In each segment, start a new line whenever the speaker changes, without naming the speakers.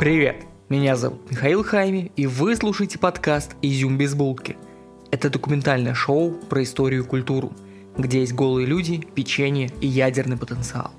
Привет, меня зовут Михаил Хайми, и вы слушаете подкаст «Изюм без булки». Это документальное шоу про историю и культуру, где есть голые люди, печенье и ядерный потенциал.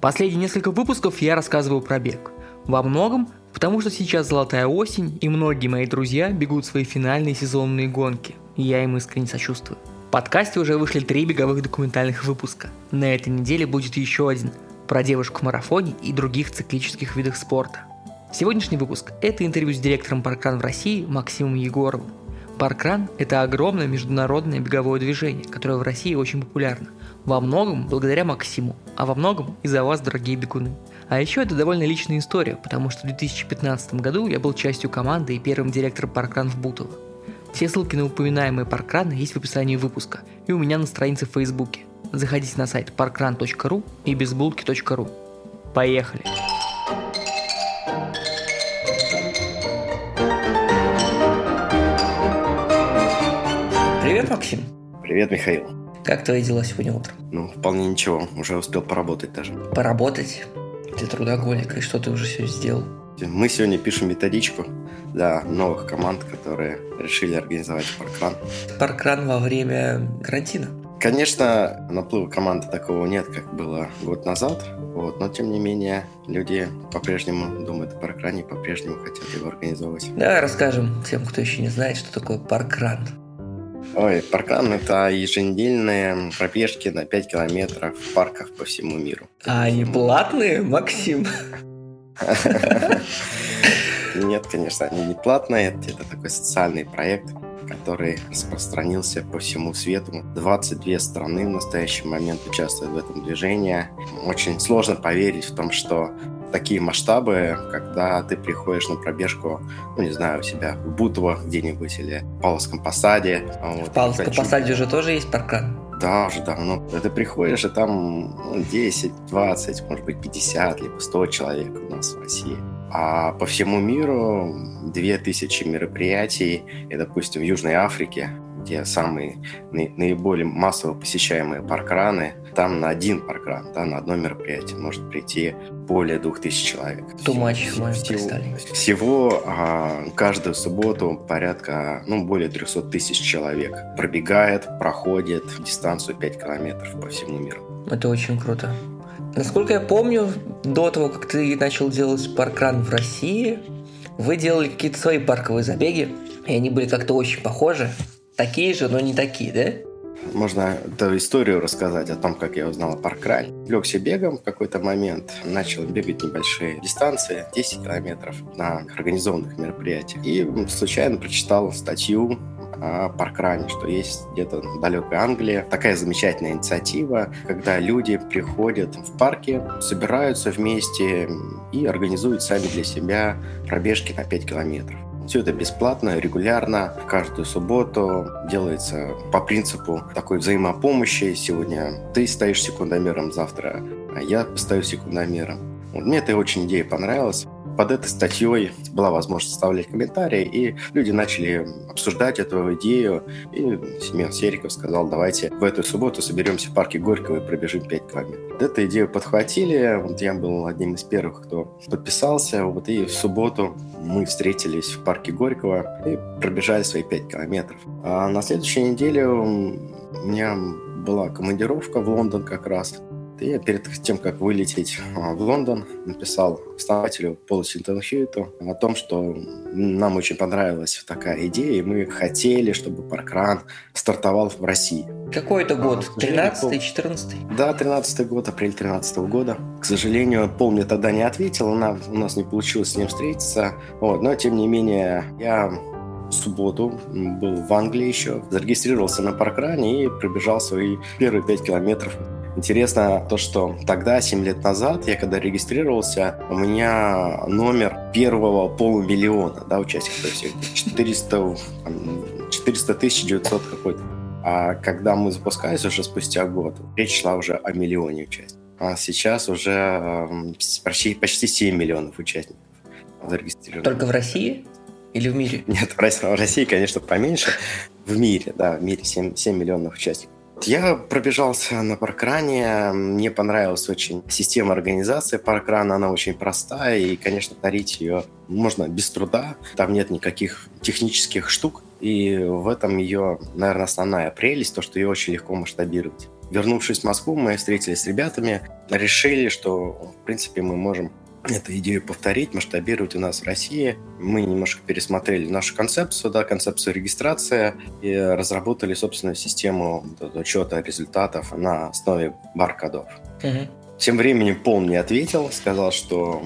Последние несколько выпусков я рассказываю про бег. Во многом, потому что сейчас золотая осень, и многие мои друзья бегут свои финальные сезонные гонки, и я им искренне сочувствую. В подкасте уже вышли три беговых документальных выпуска. На этой неделе будет еще один про девушку в марафоне и других циклических видах спорта. Сегодняшний выпуск – это интервью с директором parkrun в России Максимом Егоровым. Parkrun – это огромное международное беговое движение, которое в России очень популярно. Во многом благодаря Максиму, а во многом из-за вас, дорогие бегуны. А еще это довольно личная история, потому что в 2015 году я был частью команды и первым директором parkrun в Бутово. Все ссылки на упоминаемые паркраны есть в описании выпуска и у меня на странице в Фейсбуке. Заходите на сайт parkran.ru и безбулки.ру. Поехали! Привет, Максим.
Привет, Михаил.
Как твои дела сегодня утром?
Ну, вполне ничего. Уже успел поработать даже.
Поработать? Ты трудоголик, и что ты уже сегодня сделал?
Мы сегодня пишем методичку для новых команд, которые решили организовать паркран.
Паркран во время карантина?
Конечно, наплыва команды такого нет, как было год назад, вот, но тем не менее люди по-прежнему думают о паркране, по-прежнему хотят его организовывать.
Давай расскажем тем, кто еще не знает, что такое паркран.
Ой, паркран – это еженедельные пробежки на 5 километров в парках по всему миру.
А они платные, Максим?
Нет, конечно, они не платные. Это такой социальный проект, который распространился по всему свету. 22 страны в настоящий момент участвуют в этом движении. Очень сложно поверить в том, что такие масштабы, когда ты приходишь на пробежку, ну, не знаю, у себя в Бутово где-нибудь или в Павловском посаде.
Вот, в Павловском посаде уже тоже есть паркан?
Да, уже давно. Ты приходишь, и там 10, 20, может быть, 50, либо 100 человек у нас в России. А по всему миру 2000 мероприятий, и, допустим, в Южной Африке где самые наиболее массово посещаемые паркраны, там на один паркран, да, на одно мероприятие может прийти более двух тысяч человек.
Тумач, всего,
всего, всего а, каждую субботу порядка, ну, более 300 тысяч человек пробегает, проходит дистанцию 5 километров по всему миру.
Это очень круто. Насколько я помню, до того, как ты начал делать паркран в России, вы делали какие-то свои парковые забеги, и они были как-то очень похожи такие же, но не такие, да?
Можно эту историю рассказать о том, как я узнал о паркране. Легся бегом в какой-то момент, начал бегать небольшие дистанции, 10 километров на организованных мероприятиях. И случайно прочитал статью о паркране, что есть где-то в далекой Англии такая замечательная инициатива, когда люди приходят в парке, собираются вместе и организуют сами для себя пробежки на 5 километров. Все это бесплатно, регулярно, каждую субботу делается по принципу такой взаимопомощи. Сегодня ты стоишь секундомером, завтра я постою секундомером. Вот мне эта очень идея понравилась под этой статьей была возможность оставлять комментарии, и люди начали обсуждать эту идею. И Семен Сериков сказал, давайте в эту субботу соберемся в парке Горького и пробежим 5 километров. Эту идею подхватили, вот я был одним из первых, кто подписался, вот и в субботу мы встретились в парке Горького и пробежали свои 5 километров. А на следующей неделе у меня была командировка в Лондон как раз. И я перед тем, как вылететь а, в Лондон, написал основателю Полу Синтенхьюиту о том, что нам очень понравилась такая идея, и мы хотели, чтобы паркран стартовал в России.
Какой это год? 13-й, 14
Да, 13 год, апрель 13 -го года. К сожалению, Пол мне тогда не ответил, она, у нас не получилось с ним встретиться. Вот, но, тем не менее, я в субботу был в Англии еще, зарегистрировался на паркране и пробежал свои первые 5 километров Интересно то, что тогда, 7 лет назад, я когда регистрировался, у меня номер первого полумиллиона да, участников, то есть 400, 400 тысяч 900 какой-то. А когда мы запускались уже спустя год, речь шла уже о миллионе участников. А сейчас уже эм, почти, почти 7 миллионов участников зарегистрировано.
Только в России? Или в мире?
Нет, в России, в России, конечно, поменьше. В мире, да, в мире 7, 7 миллионов участников. Я пробежался на паркране, мне понравилась очень система организации паркрана, она очень простая, и, конечно, тарить ее можно без труда, там нет никаких технических штук, и в этом ее, наверное, основная прелесть, то, что ее очень легко масштабировать. Вернувшись в Москву, мы встретились с ребятами, решили, что, в принципе, мы можем эту идею повторить, масштабировать у нас в России. Мы немножко пересмотрели нашу концепцию, да, концепцию регистрации и разработали собственную систему учета результатов на основе бар-кодов. Угу. Тем временем Пол мне ответил, сказал, что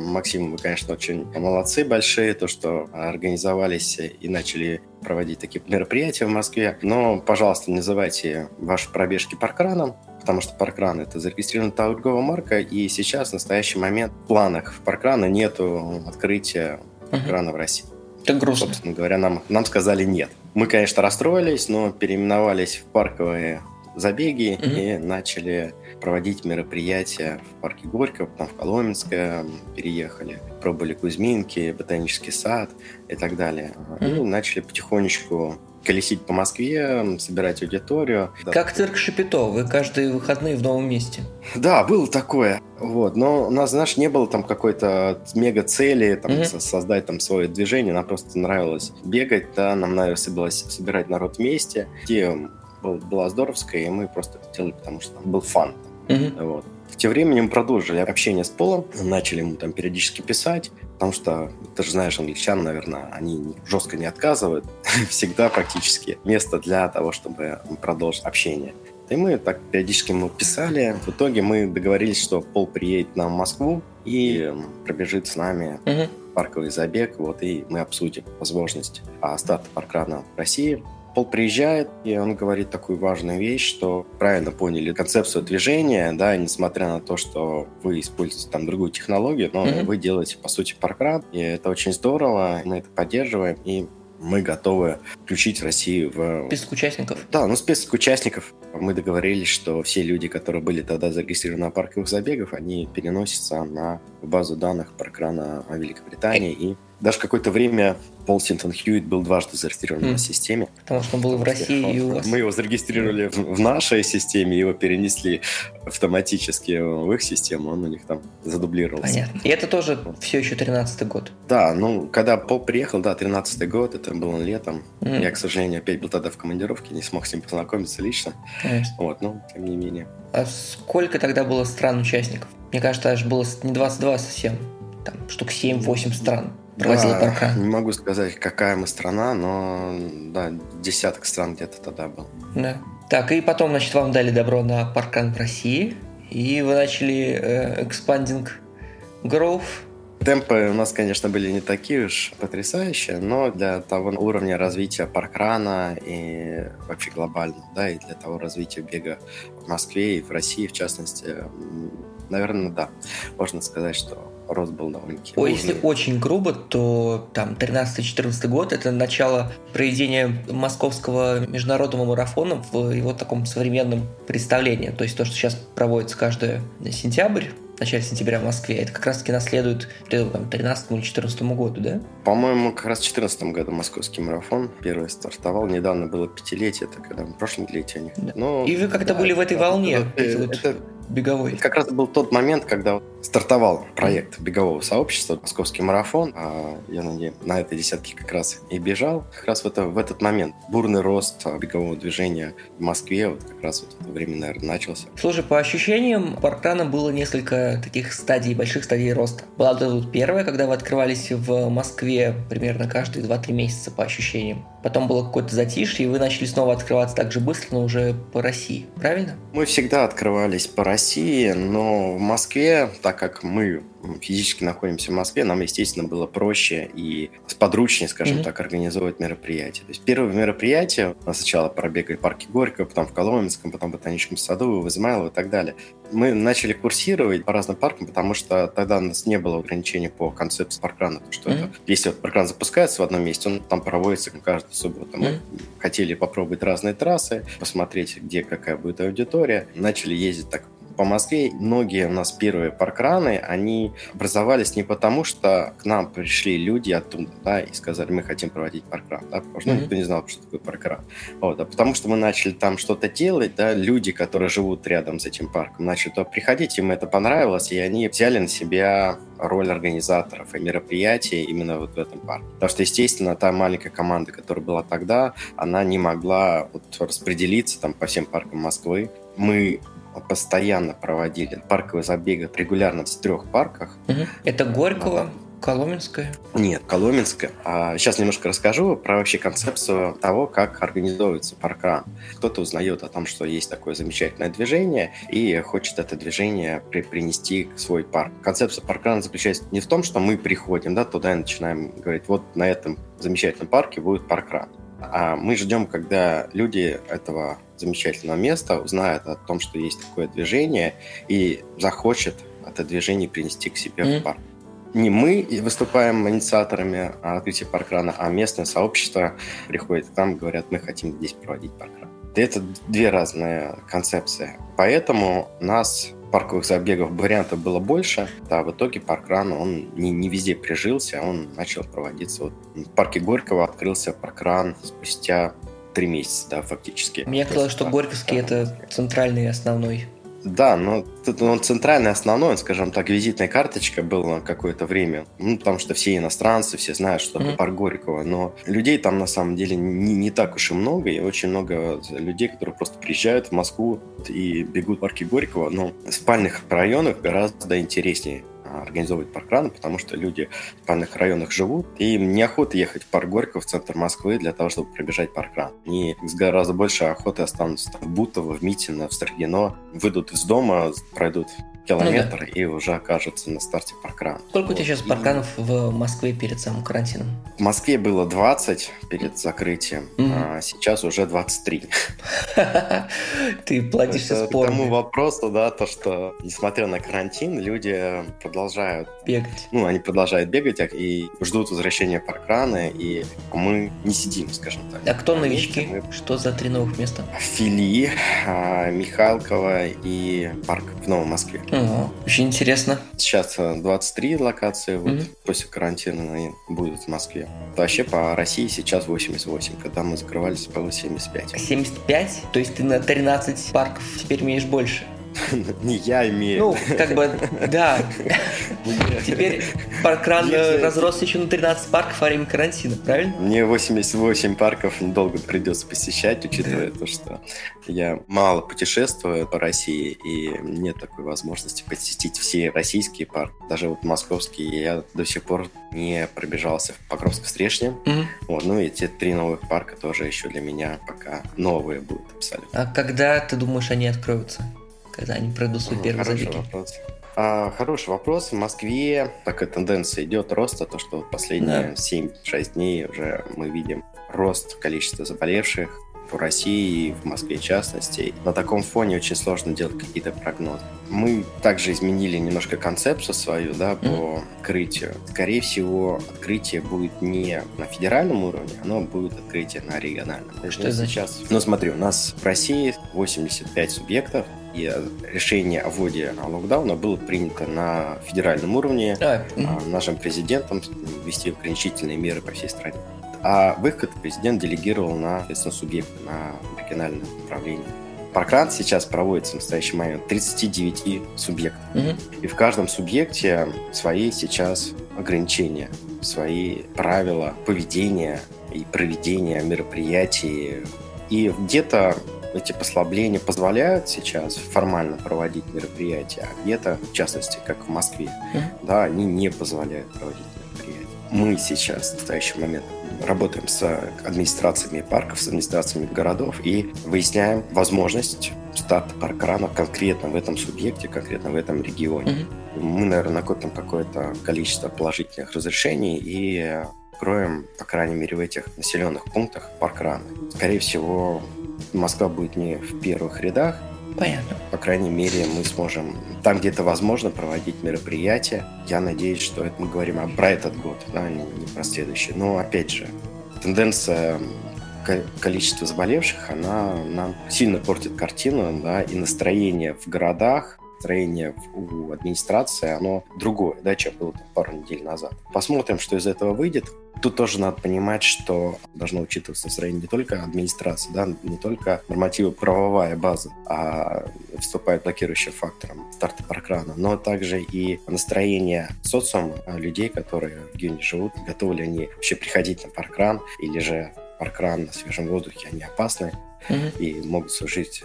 Максим, вы, конечно, очень молодцы большие, то, что организовались и начали проводить такие мероприятия в Москве. Но, пожалуйста, не называйте ваши пробежки паркраном, потому что Паркран — это зарегистрированная торговая марка, и сейчас, в настоящий момент, в планах Паркрана нету открытия Паркрана uh-huh. в России.
Это грустно.
Собственно говоря, нам, нам сказали нет. Мы, конечно, расстроились, но переименовались в парковые забеги uh-huh. и начали проводить мероприятия в парке Горького, потом в Коломенское переехали, пробовали Кузьминки, ботанический сад и так далее. Mm-hmm. И начали потихонечку колесить по Москве, собирать аудиторию.
Как цирк Шапито, вы каждые выходные в новом месте.
Да, было такое. Вот. Но у нас, знаешь, не было там какой-то мега цели там, mm-hmm. создать там свое движение. Нам просто нравилось бегать, да, нам нравилось собирать народ вместе. Идея была здоровская, и мы просто это делали, потому что там был фан. Mm-hmm. Вот. Тем временем продолжили общение с Полом, начали ему там периодически писать, потому что, ты же знаешь, англичан, наверное, они жестко не отказывают, всегда практически место для того, чтобы продолжить общение. И мы так периодически ему писали. В итоге мы договорились, что Пол приедет нам в Москву и пробежит с нами uh-huh. парковый забег, вот, и мы обсудим возможность старта паркрана в России. Пол приезжает, и он говорит такую важную вещь, что правильно поняли концепцию движения, да, несмотря на то, что вы используете там другую технологию, но mm-hmm. вы делаете, по сути, паркран, и это очень здорово, мы это поддерживаем, и мы готовы включить Россию в...
Список участников?
Да, ну список участников. Мы договорились, что все люди, которые были тогда зарегистрированы на парковых забегах, они переносятся на базу данных паркрана Великобритании и даже какое-то время Пол Синтон Хьюит был дважды зарегистрирован mm. в системе.
Потому что он был в России и у вас.
Мы его зарегистрировали в, в нашей системе, его перенесли автоматически в их систему, он у них там задублировался.
Понятно. И это тоже все еще 13-й год?
Да, ну, когда Пол приехал, да, 13-й год, это было летом. Mm. Я, к сожалению, опять был тогда в командировке, не смог с ним познакомиться лично. Конечно. Вот, но тем не менее.
А сколько тогда было стран-участников? Мне кажется, аж было не 22 совсем, там штук 7-8 стран проводила да, паркран?
Не могу сказать, какая мы страна, но да, десяток стран где-то тогда был.
Да. Так, и потом, значит, вам дали добро на паркран в России, и вы начали э, expanding growth.
Темпы у нас, конечно, были не такие уж потрясающие, но для того уровня развития паркрана и вообще глобально, да, и для того развития бега в Москве и в России, в частности, наверное, да, можно сказать, что рост был довольно-таки.
Ой, если очень грубо, то там 13-14 год это начало проведения московского международного марафона в его таком современном представлении. То есть то, что сейчас проводится каждый сентябрь, в начале сентября в Москве, это как раз-таки наследует там, 13 или 14 году, да?
По-моему, как раз в 14 году московский марафон первый стартовал. Недавно было пятилетие, это когда в прошлом летие.
Да. Но, И вы как-то да, были в этой волне. Это, вот... это беговой.
Как раз был тот момент, когда стартовал проект бегового сообщества «Московский марафон». А я на, ней, на этой десятке как раз и бежал. Как раз в, это, в этот момент бурный рост бегового движения в Москве вот как раз в это время, наверное, начался.
Слушай, по ощущениям, Паркрана было несколько таких стадий, больших стадий роста. Была тут первая, когда вы открывались в Москве примерно каждые 2-3 месяца по ощущениям. Потом было какое-то затишье, и вы начали снова открываться так же быстро, но уже по России, правильно?
Мы всегда открывались по России, но в Москве, так как мы физически находимся в Москве, нам, естественно, было проще и сподручнее, скажем mm-hmm. так, организовывать мероприятие. То есть первое мероприятие, нас сначала пробегали в парке Горького, потом в Коломенском, потом в Ботаническом саду, в Измайлово и так далее. Мы начали курсировать по разным паркам, потому что тогда у нас не было ограничений по концепции паркрана. Что mm-hmm. это, если вот паркран запускается в одном месте, он там проводится каждую субботу. Мы mm-hmm. хотели попробовать разные трассы, посмотреть, где какая будет аудитория. Начали ездить так по Москве многие у нас первые паркраны, они образовались не потому, что к нам пришли люди оттуда, да, и сказали, мы хотим проводить паркран, да, потому что mm-hmm. никто не знал, что такое паркран. Вот, а потому что мы начали там что-то делать, да, люди, которые живут рядом с этим парком, начали туда приходить, им это понравилось, и они взяли на себя роль организаторов и мероприятий именно вот в этом парке. Потому что, естественно, та маленькая команда, которая была тогда, она не могла вот распределиться там по всем паркам Москвы. Мы постоянно проводили парковые забеги регулярно в трех парках.
Угу. Это Горького, Коломенская?
Нет, Коломенская. А сейчас немножко расскажу про вообще концепцию того, как организовывается паркран. Кто-то узнает о том, что есть такое замечательное движение и хочет это движение при принести в свой парк. Концепция паркрана заключается не в том, что мы приходим да, туда и начинаем говорить, вот на этом замечательном парке будет паркран. А мы ждем, когда люди этого замечательного места узнают о том, что есть такое движение и захочет это движение принести к себе mm-hmm. в парк не мы выступаем инициаторами открытия паркрана, а местное сообщество приходит к нам, говорят, мы хотим здесь проводить паркран. Это две разные концепции. Поэтому нас парковых забегов вариантов было больше, а в итоге паркран, он не, не везде прижился, он начал проводиться. Вот в парке Горького открылся паркран спустя три месяца, да, фактически.
Мне казалось, что Горьковский – это центральный основной
да, но он центральный, основной, скажем так, визитная карточка была какое-то время. Ну, потому что все иностранцы, все знают, что mm-hmm. парк Горького. Но людей там на самом деле не, не так уж и много. И очень много людей, которые просто приезжают в Москву и бегут в парке Горького. Но в спальных районах гораздо интереснее организовывать паркраны, потому что люди в спальных районах живут, и им неохота ехать в парк Горького в центр Москвы для того, чтобы пробежать паркран. Они с гораздо больше охоты останутся в Бутово, в Митино, в Строгино, выйдут из дома, пройдут километр ну, да. и уже окажутся на старте паркрана.
Сколько у тебя сейчас парканов в Москве перед самым карантином?
В Москве было 20 перед закрытием, mm-hmm. а сейчас уже 23.
Ты платишься
спорно. К тому вопросу, да, то, что несмотря на карантин, люди продолжают
бегать.
Ну, они продолжают бегать и ждут возвращения паркрана, и мы не сидим, скажем так.
А кто новички? Что за три новых места?
Фили, а, Михалкова и парк в Новом Москве.
Очень интересно.
Сейчас 23 э, локации, вот угу. после карантина они будут в Москве. Вообще по России сейчас 88, когда мы закрывались, было 75.
75? То есть ты на 13 парков теперь имеешь больше?
Не я имею.
Ну, как бы, да. Теперь паркран разросся еще на 13 парков во время карантина, правильно?
Мне 88 парков недолго придется посещать, учитывая то, что я мало путешествую по России, и нет такой возможности посетить все российские парки. Даже вот московские я до сих пор не пробежался в Покровско-Стрешне. Mm-hmm. Вот, ну и те три новых парка тоже еще для меня пока новые будут абсолютно.
А когда ты думаешь, они откроются? Когда они пройдут свой первый
Хороший
забеги?
Вопрос. А, хороший вопрос. В Москве такая тенденция идет роста, то что последние да. 7-6 дней уже мы видим рост количества заболевших по России и в Москве в частности. На таком фоне очень сложно делать какие-то прогнозы. Мы также изменили немножко концепцию свою да, по mm-hmm. открытию. Скорее всего, открытие будет не на федеральном уровне, оно будет открытие на региональном.
Что это сейчас?
Ну смотри, у нас в России 85 субъектов, и решение о вводе локдауна было принято на федеральном уровне а, угу. нашим президентом ввести ограничительные меры по всей стране. А выход президент делегировал на, соответственно, субъекты, на региональное управление. Паркран сейчас проводится в настоящий момент 39 субъектов. Угу. И в каждом субъекте свои сейчас ограничения, свои правила поведения и проведения мероприятий. И где-то эти послабления позволяют сейчас формально проводить мероприятия, а где-то, в частности, как в Москве, mm-hmm. да, они не позволяют проводить мероприятия. Мы сейчас в настоящий момент работаем с администрациями парков, с администрациями городов и выясняем возможность старта паркрана конкретно в этом субъекте, конкретно в этом регионе. Mm-hmm. Мы, наверное, накопим какое-то количество положительных разрешений и откроем, по крайней мере, в этих населенных пунктах паркраны. Скорее всего, Москва будет не в первых рядах.
Понятно.
По крайней мере, мы сможем там, где это возможно, проводить мероприятия. Я надеюсь, что это мы говорим про этот год, да, не, не про следующий. Но, опять же, тенденция количества заболевших, она нам сильно портит картину, да, и настроение в городах строение у администрации, оно другое, да, чем было пару недель назад. Посмотрим, что из этого выйдет. Тут тоже надо понимать, что должно учитываться настроение не только администрации, да, не только нормативы правовая база, а вступает блокирующим фактором старта паркрана, но также и настроение социума людей, которые в регионе живут, готовы ли они вообще приходить на паркран, или же паркран на свежем воздухе, они опасны и могут служить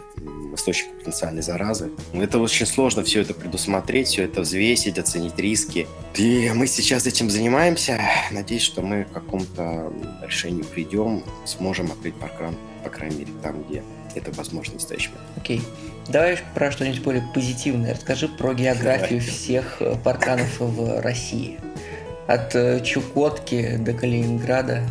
источником потенциальной заразы. Это очень сложно все это предусмотреть, все это взвесить, оценить риски. И мы сейчас этим занимаемся. Надеюсь, что мы к какому-то решению придем, сможем открыть паркран, по крайней мере, там, где это возможно в настоящий момент.
Окей. Okay. Давай про что-нибудь более позитивное. Расскажи про географию Давай. всех э, парканов в России. От э, Чукотки до Калининграда.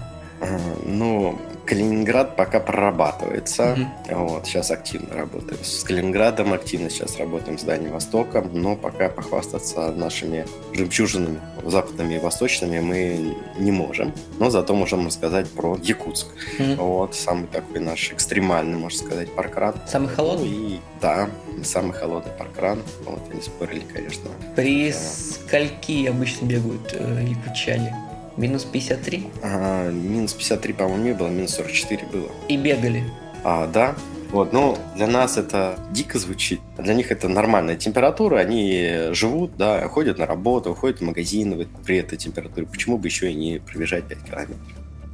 Ну, Калининград пока прорабатывается. Mm-hmm. Вот, сейчас активно работаем с Калининградом, активно сейчас работаем с Дальним Востоком, но пока похвастаться нашими жемчужинами западными и восточными мы не можем. Но зато можем рассказать про Якутск. Mm-hmm. Вот, самый такой наш экстремальный, можно сказать, паркран.
Самый холодный?
И, да, самый холодный паркран. Вот, они спорили, конечно.
При да. скольки обычно бегают э, якутчане? Минус 53?
А, минус 53, по-моему, не было, минус 44 было.
И бегали?
А, да. Вот, ну, для нас это дико звучит. Для них это нормальная температура, они живут, да, ходят на работу, ходят в магазин при этой температуре. Почему бы еще и не пробежать 5 километров?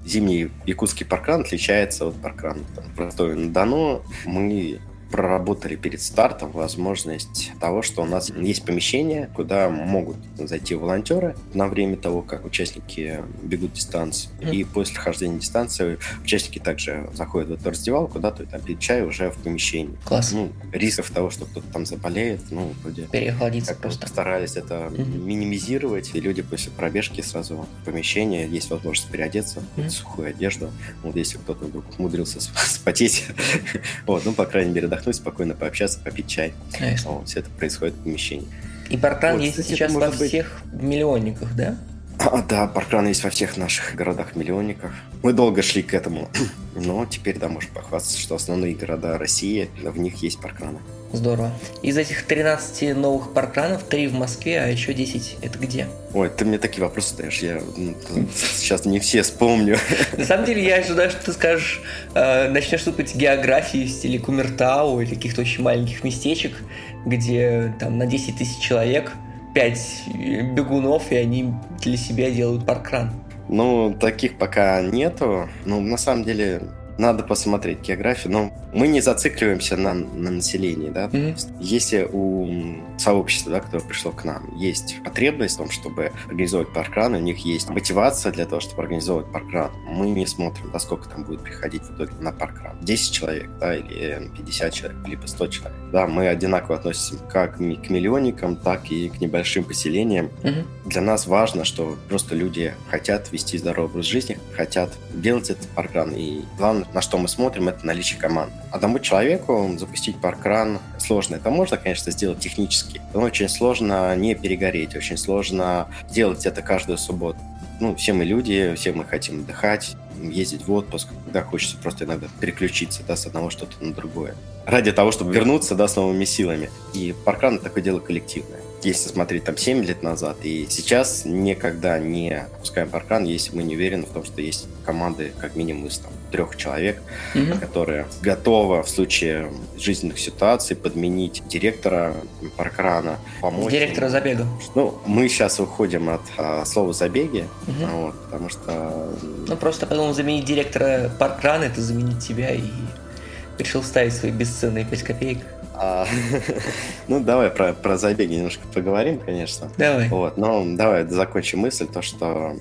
Зимний якутский паркран отличается от паркрана в Ростове-на-Дону. Мы проработали перед стартом возможность того, что у нас есть помещение, куда могут зайти волонтеры на время того, как участники бегут дистанцию. Mm-hmm. И после хождения дистанции участники также заходят в эту раздевалку, да, то есть там пить чай уже в помещении.
Класс.
Ну, рисков того, что кто-то там заболеет, ну, вроде...
Переохладиться просто.
Постарались это mm-hmm. минимизировать, и люди после пробежки сразу в помещение, есть возможность переодеться в mm-hmm. сухую одежду. Вот если кто-то вдруг умудрился спотеть, вот, ну, по крайней мере, отдохнуть, спокойно пообщаться, попить чай. Конечно. Вот, все это происходит в помещении.
И паркран вот, есть кстати, сейчас во быть... всех миллионниках, да?
А, да, паркран есть во всех наших городах-миллионниках. Мы долго шли к этому, но теперь, да, можем похвастаться, что основные города России, в них есть паркраны.
Здорово. Из этих 13 новых паркранов 3 в Москве, а еще 10 это где?
Ой, ты мне такие вопросы даешь, я сейчас не все вспомню.
На самом деле я ожидаю, что ты скажешь, э, начнешь сыпать географии в стиле Кумертау или каких-то очень маленьких местечек, где там на 10 тысяч человек 5 бегунов, и они для себя делают паркран.
Ну, таких пока нету. Ну, на самом деле, надо посмотреть географию, но мы не зацикливаемся на, на населении, да. Mm-hmm. Если у сообщества, да, которое пришло к нам, есть потребность в том, чтобы организовать паркран, у них есть мотивация для того, чтобы организовывать паркран, мы не смотрим, да, сколько там будет приходить в итоге на паркран. 10 человек, да, или 50 человек, либо 100 человек. Да, мы одинаково относимся как к миллионникам, так и к небольшим поселениям. Mm-hmm. Для нас важно, что просто люди хотят вести здоровый образ жизни, хотят делать этот паркран, и главное, на что мы смотрим, это наличие команд. Одному человеку запустить паркран сложно. Это можно, конечно, сделать технически, но очень сложно не перегореть, очень сложно делать это каждую субботу. Ну, все мы люди, все мы хотим отдыхать, ездить в отпуск, когда хочется просто иногда переключиться да, с одного что-то на другое. Ради того, чтобы вернуться да, с новыми силами. И паркран – это такое дело коллективное если смотреть там 7 лет назад, и сейчас никогда не опускаем паркран, если мы не уверены в том, что есть команды как минимум из там, трех человек, mm-hmm. которые готовы в случае жизненных ситуаций подменить директора паркрана, помочь.
Директора
им.
забега.
Ну, мы сейчас уходим от а, слова забеги, mm-hmm. вот, потому что...
Ну, просто подумал, заменить директора паркрана, это заменить тебя и решил ставить свои бесценные 5 копеек. А,
ну, давай про, про забеги немножко поговорим, конечно.
Давай.
Вот, но давай закончим мысль, то, что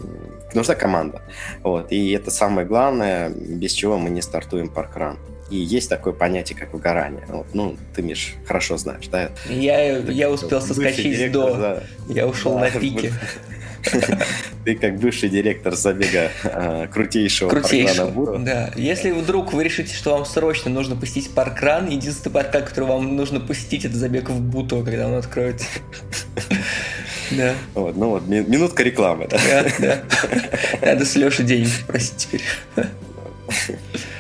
нужна команда. Вот, и это самое главное, без чего мы не стартуем паркран. И есть такое понятие, как выгорание. Вот, ну, ты, Миш, хорошо знаешь, да?
Я, я успел соскочить директор, до... Да, я ушел да, на пике.
Ты как бывший директор забега а, крутейшего, крутейшего паркрана
Да. Если вдруг вы решите, что вам срочно нужно посетить паркран, единственный паркран, который вам нужно посетить, это забег в Буто, когда он откроется.
Да. Вот, ну вот, минутка рекламы. Да,
да. Надо с Лешей денег спросить теперь.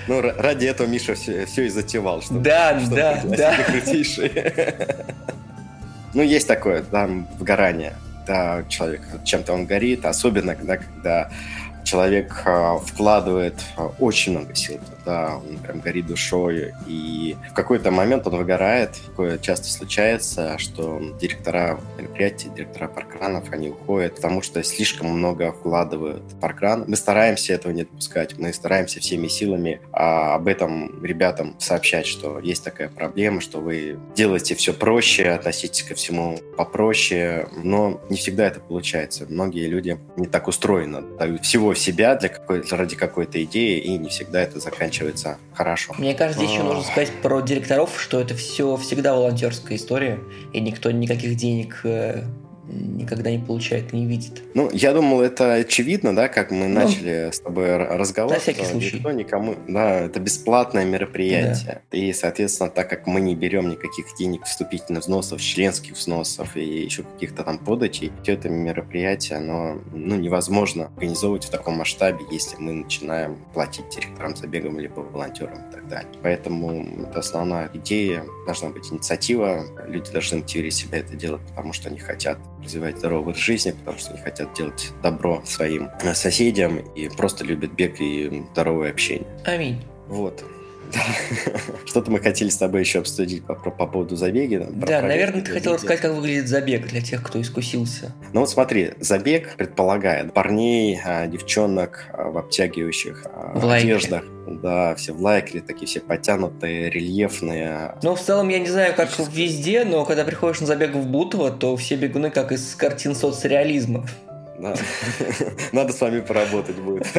Ну, ради этого Миша все, все и затевал.
Чтобы, да, чтобы да, да.
Крутейший. Ну, есть такое, да, выгорание. Да, человек чем-то он горит, особенно когда, когда человек а, вкладывает а, очень много сил туда, он прям горит душой, и в какой-то момент он выгорает. Такое часто случается, что директора мероприятий, директора паркранов, они уходят, потому что слишком много вкладывают в паркран. Мы стараемся этого не допускать, мы стараемся всеми силами а, об этом ребятам сообщать, что есть такая проблема, что вы делаете все проще, относитесь ко всему попроще, но не всегда это получается. Многие люди не так устроены, дают всего себя для какой ради какой-то идеи, и не всегда это заканчивается хорошо.
Мне кажется, еще нужно сказать про директоров, что это все всегда волонтерская история, и никто никаких денег э, никогда не получает, не видит.
Ну, я думал, это очевидно, да, как мы ну, начали с тобой разговор.
На всякий случай.
Никто никому, да, это бесплатное мероприятие. Да. И, соответственно, так как мы не берем никаких денег вступительных взносов, членских взносов и еще каких-то там подачей, все это мероприятие, оно ну, невозможно организовывать в таком масштабе, если мы начинаем платить директорам забегам либо волонтерам и так далее. Поэтому это основная идея, должна быть инициатива, люди должны мотивировать себя это делать, потому что они хотят развивать здоровый образ жизни, потому что они хотят делать добро своим соседям и просто любят бег и здоровое общение.
Аминь.
Вот. Что-то мы хотели с тобой еще обсудить по, по, по поводу забега.
Да, наверное, ты хотел рассказать, как выглядит забег для тех, кто искусился.
Ну вот смотри, забег предполагает парней, а, девчонок а, в обтягивающих а, в одеждах. Да, все в лайкре, такие все потянутые, рельефные.
Ну, в целом, я не знаю, как везде, но когда приходишь на забег в Бутово, то все бегуны как из картин соцреализма.
Да. Надо с вами поработать будет.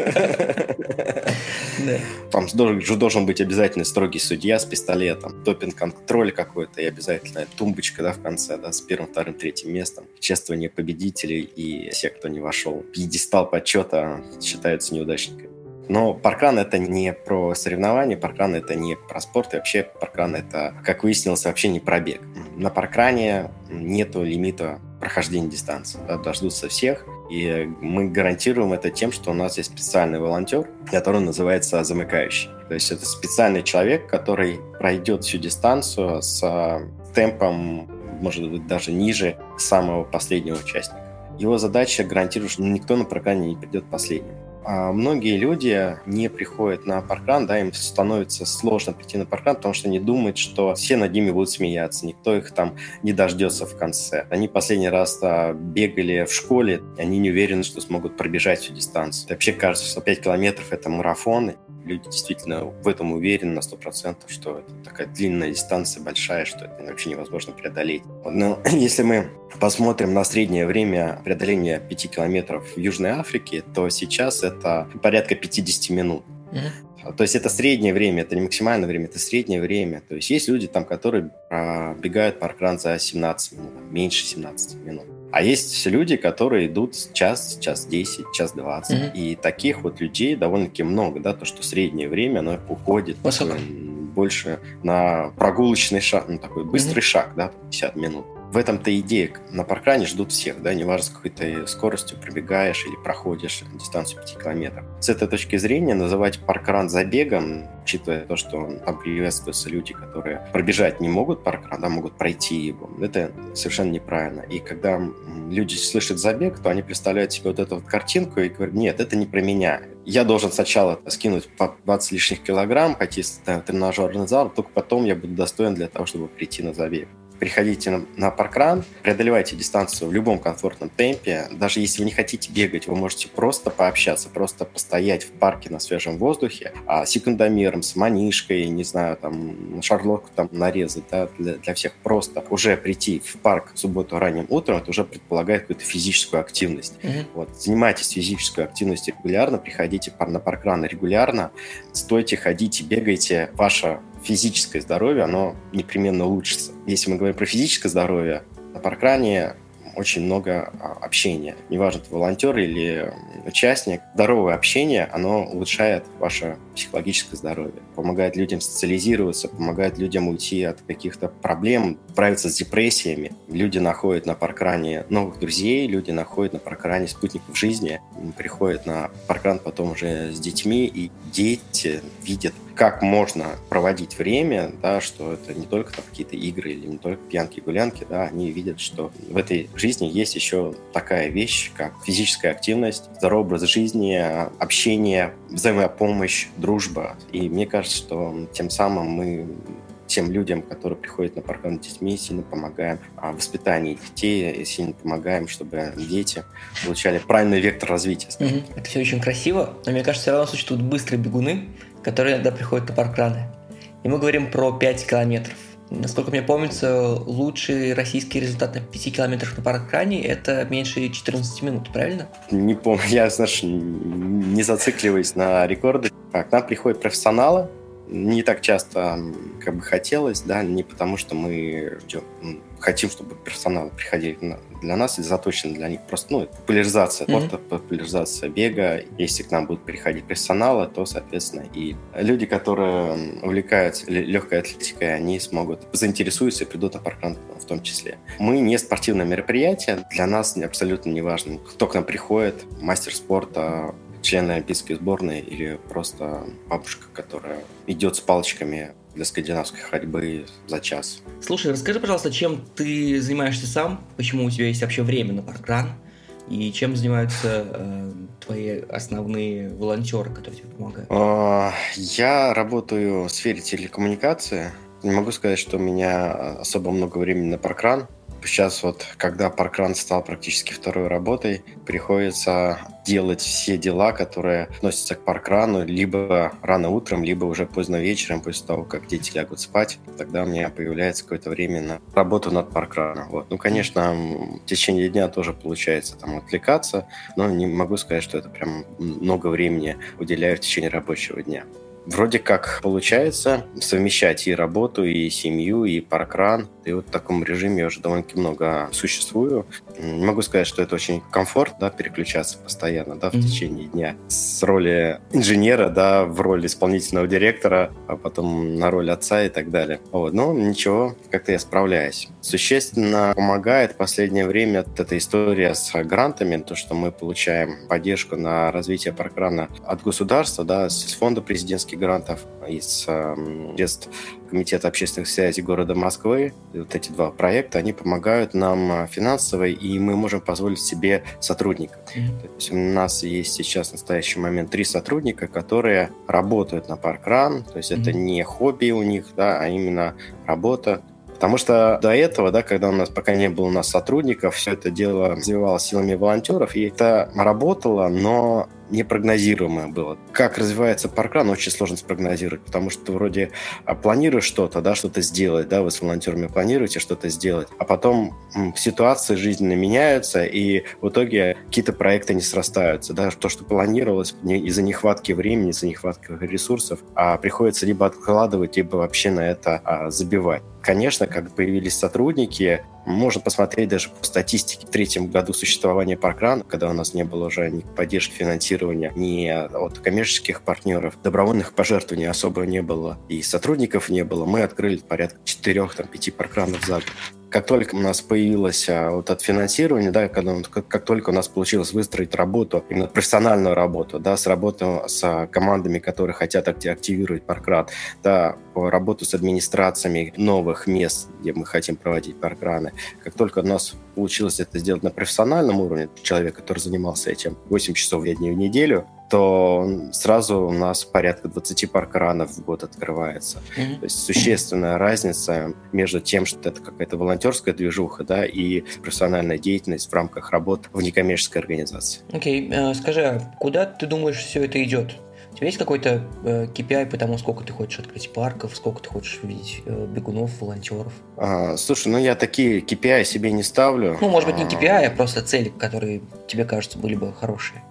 Там же должен быть обязательно строгий судья с пистолетом, допинг-контроль какой-то и обязательно тумбочка да, в конце да, с первым, вторым, третьим местом, чествование победителей и все, кто не вошел. Пьедестал почета считаются неудачниками. Но паркран это не про соревнования, паркран это не про спорт, и вообще паркран это, как выяснилось, вообще не про бег. На паркране нету лимита прохождения дистанции. Да, дождутся всех, и мы гарантируем это тем, что у нас есть специальный волонтер, который называется замыкающий. То есть это специальный человек, который пройдет всю дистанцию с темпом, может быть, даже ниже самого последнего участника. Его задача гарантировать, что никто на паркране не придет последним. А многие люди не приходят на паркран, да, им становится сложно прийти на паркран, потому что они думают, что все над ними будут смеяться, никто их там не дождется в конце. Они последний раз -то бегали в школе, они не уверены, что смогут пробежать всю дистанцию. Вообще кажется, что 5 километров — это марафоны, люди действительно в этом уверены на 100%, что это такая длинная дистанция, большая, что это вообще невозможно преодолеть. Но если мы посмотрим на среднее время преодоления 5 километров в Южной Африке, то сейчас это порядка 50 минут. Mm-hmm. То есть это среднее время, это не максимальное время, это среднее время. То есть есть люди там, которые бегают паркран за 17 минут, меньше 17 минут. А есть люди, которые идут час, час 10, час 20. Mm-hmm. И таких вот людей довольно-таки много, да, то, что среднее время, оно уходит такое, больше на прогулочный шаг, ну, такой быстрый mm-hmm. шаг, да, 50 минут в этом-то идея. На паркране ждут всех, да, неважно, с какой ты скоростью пробегаешь или проходишь дистанцию 5 километров. С этой точки зрения называть паркран забегом, учитывая то, что там приветствуются люди, которые пробежать не могут паркран, да, могут пройти его, это совершенно неправильно. И когда люди слышат забег, то они представляют себе вот эту вот картинку и говорят, нет, это не про меня. Я должен сначала скинуть по 20 лишних килограмм, пойти в тренажерный зал, только потом я буду достоин для того, чтобы прийти на забег приходите на, на паркран, преодолевайте дистанцию в любом комфортном темпе. Даже если вы не хотите бегать, вы можете просто пообщаться, просто постоять в парке на свежем воздухе, а секундомером, с манишкой, не знаю, там, шарлотку там нарезать, да, для, для всех просто уже прийти в парк в субботу ранним утром, это уже предполагает какую-то физическую активность. Mm-hmm. Вот, занимайтесь физической активностью регулярно, приходите на паркран регулярно, стойте, ходите, бегайте. Ваша физическое здоровье, оно непременно улучшится. Если мы говорим про физическое здоровье, на паркране очень много а, общения. Неважно, ты волонтер или участник. Здоровое общение, оно улучшает ваше психологическое здоровье, помогает людям социализироваться, помогает людям уйти от каких-то проблем, справиться с депрессиями. Люди находят на паркране новых друзей, люди находят на паркране спутников жизни, приходят на паркран потом уже с детьми, и дети видят как можно проводить время, да, что это не только там, какие-то игры или не только пьянки-гулянки, да, они видят, что в этой жизни есть еще такая вещь, как физическая активность, здоровый образ жизни, общение, взаимопомощь, дружба. И мне кажется, что тем самым мы тем людям, которые приходят на паркан с детьми, сильно помогаем в воспитании детей, сильно помогаем, чтобы дети получали правильный вектор развития.
Угу. Это все очень красиво, но мне кажется, все равно существуют быстрые бегуны, которые иногда приходят на паркраны. И мы говорим про 5 километров. Насколько мне помнится, лучший российский результат на 5 километрах на паркране – это меньше 14 минут, правильно?
Не помню, я, знаешь, не зацикливаюсь на рекорды. К нам приходят профессионалы, не так часто, как бы хотелось, да, не потому что мы хотим, чтобы персонал приходили для нас и заточен для них. Просто, ну, популяризация mm-hmm. спорта, популяризация бега. Если к нам будут приходить персонала, то, соответственно, и люди, которые увлекаются легкой атлетикой, они смогут заинтересуются и придут на паркран в том числе. Мы не спортивное мероприятие. Для нас абсолютно не важно, кто к нам приходит, мастер спорта, члены олимпийской сборной или просто бабушка, которая идет с палочками для скандинавской ходьбы за час.
Слушай, расскажи, пожалуйста, чем ты занимаешься сам, почему у тебя есть вообще время на паркран, и чем занимаются э, твои основные волонтеры, которые тебе помогают?
А, я работаю в сфере телекоммуникации. Не могу сказать, что у меня особо много времени на паркран. Сейчас вот, когда паркран стал практически второй работой, приходится делать все дела, которые относятся к паркрану, либо рано утром, либо уже поздно вечером, после того, как дети лягут спать. Тогда у меня появляется какое-то время на работу над паркраном. Вот. Ну, конечно, в течение дня тоже получается там отвлекаться, но не могу сказать, что это прям много времени уделяю в течение рабочего дня вроде как получается совмещать и работу, и семью, и паркран. И вот в таком режиме я уже довольно-таки много существую. Не могу сказать, что это очень комфорт, да, переключаться постоянно, да, в mm-hmm. течение дня. С роли инженера, да, в роли исполнительного директора, а потом на роль отца и так далее. Вот. Но ничего, как-то я справляюсь. Существенно помогает в последнее время вот эта история с грантами, то, что мы получаем поддержку на развитие паркрана от государства, да, с фонда президентских грантов из средств Комитета общественных связей города Москвы. И вот эти два проекта, они помогают нам э, финансово, и мы можем позволить себе сотрудников. Mm-hmm. То есть у нас есть сейчас в настоящий момент три сотрудника, которые работают на паркран, то есть mm-hmm. это не хобби у них, да, а именно работа. Потому что до этого, да, когда у нас пока не было у нас сотрудников, все это дело развивалось силами волонтеров, и это работало, но непрогнозируемое было. Как развивается паркран, очень сложно спрогнозировать, потому что ты вроде а, планируешь что-то, да, что-то сделать, да, вы с волонтерами планируете что-то сделать, а потом ситуации жизненно меняются, и в итоге какие-то проекты не срастаются, да, то, что планировалось из-за нехватки времени, из-за нехватки ресурсов, а приходится либо откладывать, либо вообще на это а, забивать. Конечно, как появились сотрудники, можно посмотреть даже по статистике в третьем году существования Паркрана, когда у нас не было уже ни поддержки финансирования, ни от коммерческих партнеров, добровольных пожертвований особо не было, и сотрудников не было. Мы открыли порядка 4-5 паркранов за год как только у нас появилось а, вот от финансирования, да, когда, как, как только у нас получилось выстроить работу, именно профессиональную работу, да, с работу с командами, которые хотят активировать паркран, да, работу с администрациями новых мест, где мы хотим проводить паркраны, как только у нас получилось это сделать на профессиональном уровне, человек, который занимался этим 8 часов в неделю, то сразу у нас порядка 20 паркранов в год открывается. Mm-hmm. То есть существенная разница между тем, что это какая-то волонтерская движуха, да, и профессиональная деятельность в рамках работы в некоммерческой организации.
Окей, okay. скажи, а куда ты думаешь все это идет? У тебя есть какой-то э, KPI по тому, сколько ты хочешь открыть парков, сколько ты хочешь видеть э, бегунов, волонтеров?
А, слушай, ну я такие KPI себе не ставлю.
Ну, может быть, не KPI, а просто цели, которые тебе кажутся были бы хорошие.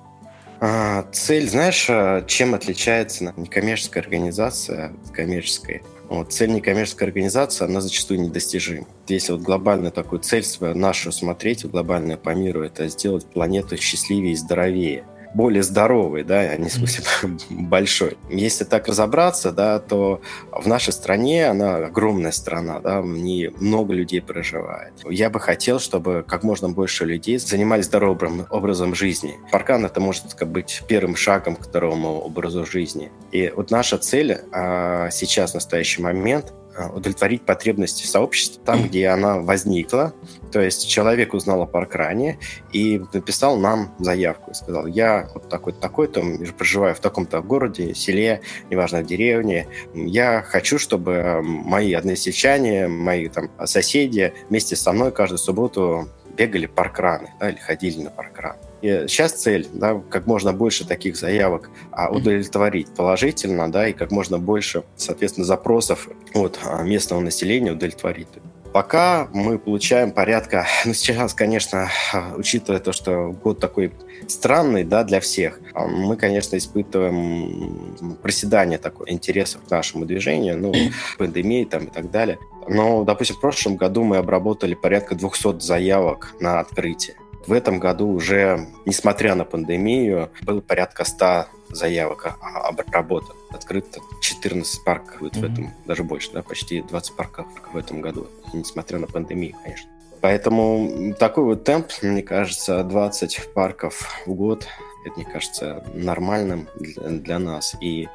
А, цель, знаешь, а, чем отличается некоммерческая организация от коммерческой? Вот, цель некоммерческой организации, она зачастую недостижима. Если вот глобальную такую цель свою, нашу смотреть, глобальную по миру, это сделать планету счастливее и здоровее – более здоровый, да, а не в смысле большой. Если так разобраться, да, то в нашей стране, она огромная страна, да, в ней много людей проживает. Я бы хотел, чтобы как можно больше людей занимались здоровым образом жизни. Паркан это может быть первым шагом к здоровому образу жизни. И вот наша цель а, сейчас, в настоящий момент, удовлетворить потребности сообщества там, где она возникла. То есть человек узнал о паркране и написал нам заявку. Сказал, я вот такой-то, такой-то, проживаю в таком-то городе, селе, неважно, в деревне. Я хочу, чтобы мои односельчане, мои там соседи вместе со мной каждую субботу бегали паркраны да, или ходили на паркран. И сейчас цель, да, как можно больше таких заявок а, удовлетворить положительно, да, и как можно больше, соответственно, запросов от а, местного населения удовлетворить. Пока мы получаем порядка, ну сейчас, конечно, учитывая то, что год такой странный, да, для всех, а, мы, конечно, испытываем проседание такое интереса к нашему движению, ну, пандемии там и так далее. Но, допустим, в прошлом году мы обработали порядка 200 заявок на открытие. В этом году уже, несмотря на пандемию, было порядка 100 заявок обработано. Открыто 14 парков будет mm-hmm. в этом, даже больше, да, почти 20 парков в этом году, несмотря на пандемию, конечно. Поэтому такой вот темп, мне кажется, 20 парков в год это, мне кажется, нормальным для, для нас. И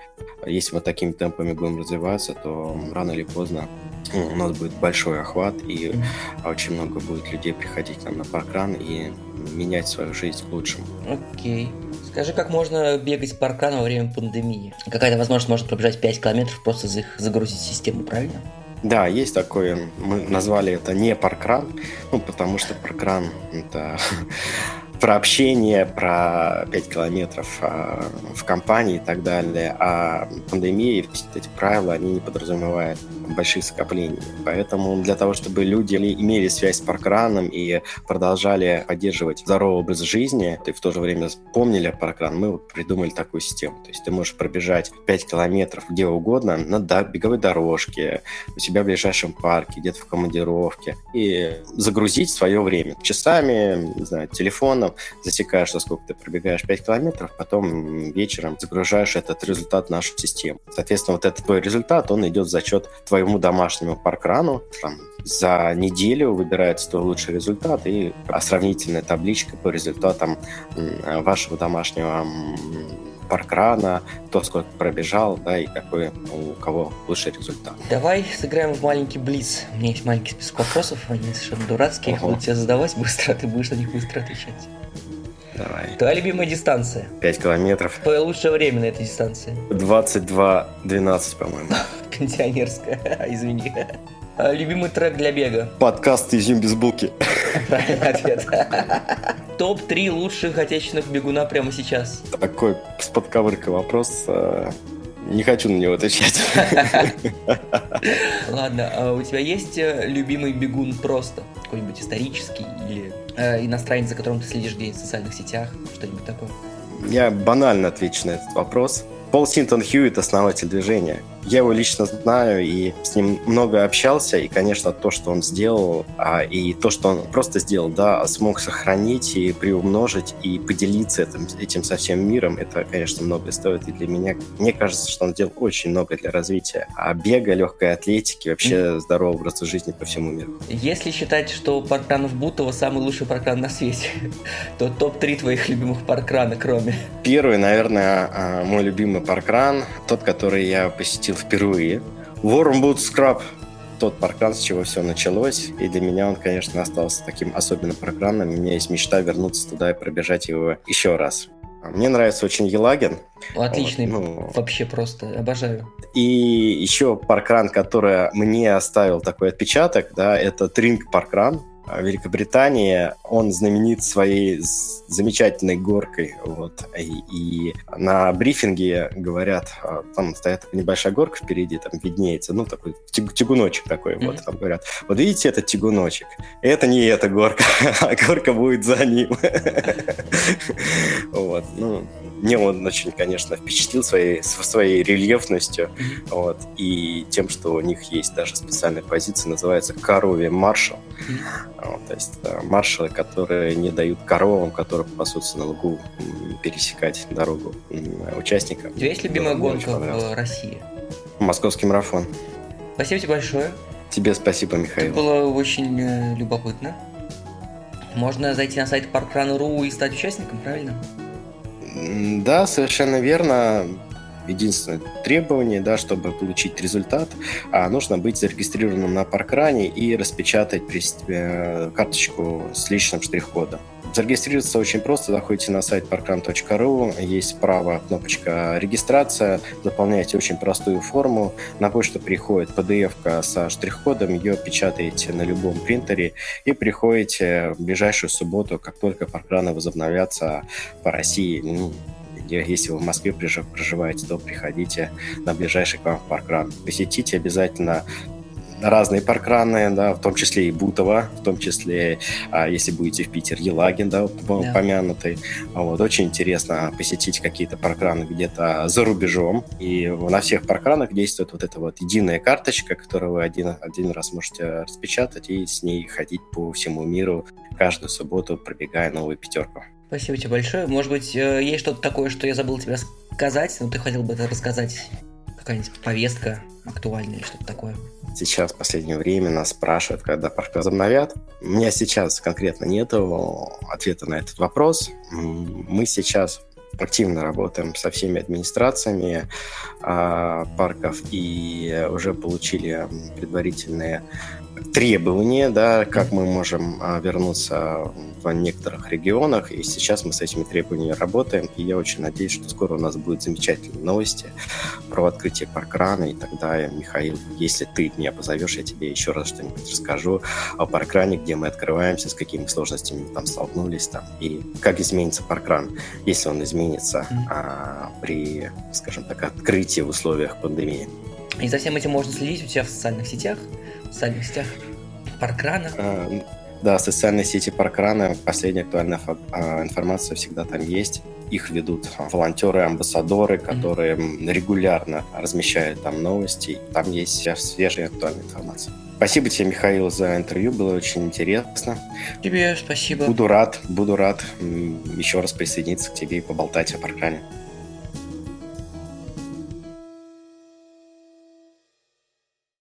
если мы такими темпами будем развиваться, то рано или поздно ну, у нас будет большой охват, и очень много будет людей приходить к нам на паркран и менять свою жизнь к лучшему.
Окей. Okay. Скажи, как можно бегать паркран во время пандемии? Какая-то возможность может пробежать 5 километров, просто загрузить систему, правильно?
Да, есть такое. Мы назвали это не паркран, ну, потому что паркран это про общение, про 5 километров а, в компании и так далее. А пандемия, все эти правила, они не подразумевают больших скоплений. Поэтому для того, чтобы люди имели связь с паркраном и продолжали поддерживать здоровый образ жизни, и в то же время помнили о паркран, мы придумали такую систему. То есть ты можешь пробежать 5 километров где угодно на беговой дорожке, у себя в ближайшем парке, где-то в командировке, и загрузить свое время часами, не знаю, телефоном, засекаешь, за сколько ты пробегаешь 5 километров, потом вечером загружаешь этот результат в нашу систему. Соответственно, вот этот твой результат, он идет за счет твоему домашнему паркрану, там, за неделю выбирается твой лучший результат и сравнительная табличка по результатам вашего домашнего паркрана, кто сколько пробежал, да, и какой у кого лучший результат.
Давай сыграем в маленький блиц. У меня есть маленький список вопросов, они совершенно дурацкие, их буду тебе задавать быстро, а ты будешь на них быстро отвечать.
Давай.
Твоя любимая дистанция?
5 километров.
Твое лучшее время на этой дистанции?
22-12, по-моему.
Пенсионерская, извини. А, любимый трек для бега?
Подкаст «Изюм без булки».
Правильный ответ. Топ-3 лучших отечественных бегуна прямо сейчас?
Такой с подковыркой вопрос. А, не хочу на него отвечать.
Ладно, а у тебя есть э, любимый бегун просто? Какой-нибудь исторический или э, иностранец, за которым ты следишь где-нибудь в социальных сетях? Что-нибудь такое?
Я банально отвечу на этот вопрос. Пол Синтон Хьюитт – основатель движения. Я его лично знаю и с ним много общался, и, конечно, то, что он сделал, а, и то, что он просто сделал, да, смог сохранить и приумножить, и поделиться этим, этим со всем миром, это, конечно, много стоит и для меня. Мне кажется, что он сделал очень много для развития а бега, легкой атлетики, вообще здорового образа жизни по всему миру.
Если считать, что паркран в Бутово самый лучший паркран на свете, то топ-3 твоих любимых паркрана, кроме?
Первый, наверное, а, мой любимый паркран, тот, который я посетил посетил впервые. Warm Scrub тот паркран, с чего все началось. И для меня он, конечно, остался таким особенным паркраном. У меня есть мечта вернуться туда и пробежать его еще раз. Мне нравится очень Елагин.
Отличный, вот, ну... вообще просто обожаю.
И еще паркран, который мне оставил такой отпечаток, да, это Тринг паркран. А, Великобритании. Он знаменит своей замечательной горкой. Вот. И, и на брифинге говорят, а, там стоит небольшая горка впереди, там виднеется, ну, такой тягуночек такой, mm-hmm. вот, там говорят, вот видите этот тягуночек? Это не эта горка, а горка будет за ним. Вот, ну, мне он очень, конечно, впечатлил своей, своей рельефностью, вот, и тем, что у них есть даже специальная позиция, называется коровье маршал. Вот, то есть э, маршалы, которые не дают коровам, которые пасутся на лугу, пересекать дорогу участникам.
У тебя есть любимая гонка в России?
Московский марафон.
Спасибо тебе большое.
Тебе спасибо, Михаил.
Это было очень э, любопытно. Можно зайти на сайт parkrun.ru и стать участником, правильно?
Да, совершенно верно. Единственное требование, да, чтобы получить результат, а нужно быть зарегистрированным на паркране и распечатать э, карточку с личным штрих-кодом. Зарегистрироваться очень просто. Заходите на сайт parkran.ru, есть справа кнопочка «Регистрация», заполняете очень простую форму, на почту приходит PDF со штрих-кодом, ее печатаете на любом принтере и приходите в ближайшую субботу, как только паркраны возобновятся по России, ну, если вы в Москве проживаете, то приходите на ближайший к вам паркран. Посетите обязательно разные паркраны, да, в том числе и Бутово, в том числе, а, если будете в Питер, Елагин, да, упомянутый. Да. Вот, очень интересно посетить какие-то паркраны где-то за рубежом. И на всех паркранах действует вот эта вот единая карточка, которую вы один, один раз можете распечатать и с ней ходить по всему миру каждую субботу, пробегая новую пятерку.
Спасибо тебе большое. Может быть, э, есть что-то такое, что я забыл тебе сказать, но ты хотел бы это рассказать? Какая-нибудь повестка актуальная или что-то такое?
Сейчас в последнее время нас спрашивают, когда парк возобновят. У меня сейчас конкретно нет ответа на этот вопрос. Мы сейчас активно работаем со всеми администрациями э, парков и уже получили предварительные требования, да, как мы можем а, вернуться в некоторых регионах, и сейчас мы с этими требованиями работаем, и я очень надеюсь, что скоро у нас будут замечательные новости про открытие паркрана, и тогда, Михаил, если ты меня позовешь, я тебе еще раз что-нибудь расскажу о паркране, где мы открываемся, с какими сложностями мы там столкнулись, там, и как изменится паркран, если он изменится а, при, скажем так, открытии в условиях пандемии.
И за всем этим можно следить у тебя в социальных сетях, социальных сетях Паркрана. А,
да, социальные сети Паркрана, последняя актуальная а, информация всегда там есть. Их ведут волонтеры, амбассадоры, которые mm-hmm. регулярно размещают там новости. Там есть свежая актуальная информация. Спасибо тебе, Михаил, за интервью, было очень интересно.
Тебе спасибо.
Буду рад, буду рад еще раз присоединиться к тебе и поболтать о Паркране.